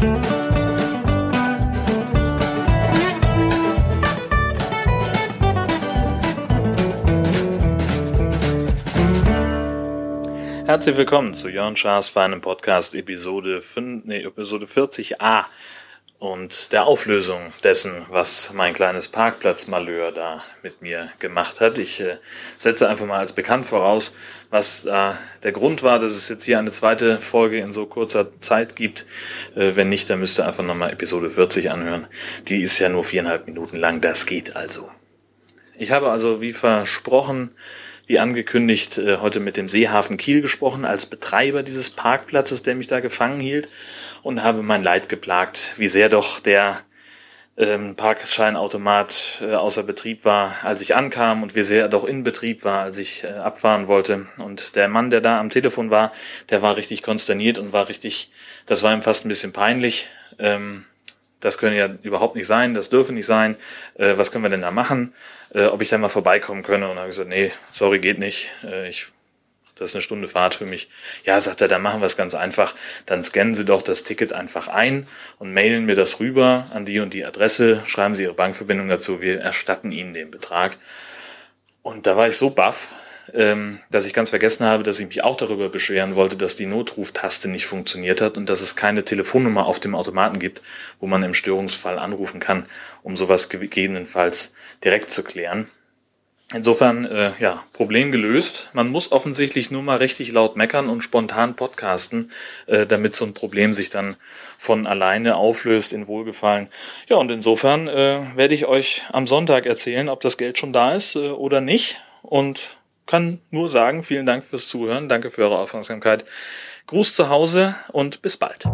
Herzlich willkommen zu Jörn Schaas feinem Podcast Episode, 5, nee, Episode 40a und der Auflösung dessen, was mein kleines Parkplatzmalheur da mit mir gemacht hat. Ich äh, setze einfach mal als bekannt voraus, was äh, der Grund war, dass es jetzt hier eine zweite Folge in so kurzer Zeit gibt. Äh, wenn nicht, dann müsst ihr einfach nochmal Episode 40 anhören. Die ist ja nur viereinhalb Minuten lang, das geht also. Ich habe also, wie versprochen, wie angekündigt, äh, heute mit dem Seehafen Kiel gesprochen, als Betreiber dieses Parkplatzes, der mich da gefangen hielt, und habe mein Leid geplagt, wie sehr doch der ähm, Parkscheinautomat äh, außer Betrieb war, als ich ankam und wie sehr er doch in Betrieb war, als ich äh, abfahren wollte. Und der Mann, der da am Telefon war, der war richtig konsterniert und war richtig, das war ihm fast ein bisschen peinlich. Ähm, das können ja überhaupt nicht sein, das dürfe nicht sein. Äh, was können wir denn da machen? Äh, ob ich da mal vorbeikommen könne? Und dann habe ich gesagt, nee, sorry, geht nicht. Äh, ich, das ist eine Stunde Fahrt für mich. Ja, sagt er, dann machen wir es ganz einfach. Dann scannen Sie doch das Ticket einfach ein und mailen mir das rüber an die und die Adresse. Schreiben Sie Ihre Bankverbindung dazu. Wir erstatten Ihnen den Betrag. Und da war ich so baff, ähm, dass ich ganz vergessen habe, dass ich mich auch darüber beschweren wollte, dass die Notruftaste nicht funktioniert hat und dass es keine Telefonnummer auf dem Automaten gibt, wo man im Störungsfall anrufen kann, um sowas gegebenenfalls direkt zu klären. Insofern, äh, ja, Problem gelöst. Man muss offensichtlich nur mal richtig laut meckern und spontan podcasten, äh, damit so ein Problem sich dann von alleine auflöst in Wohlgefallen. Ja, und insofern äh, werde ich euch am Sonntag erzählen, ob das Geld schon da ist äh, oder nicht. Und kann nur sagen, vielen Dank fürs Zuhören, danke für eure Aufmerksamkeit. Gruß zu Hause und bis bald.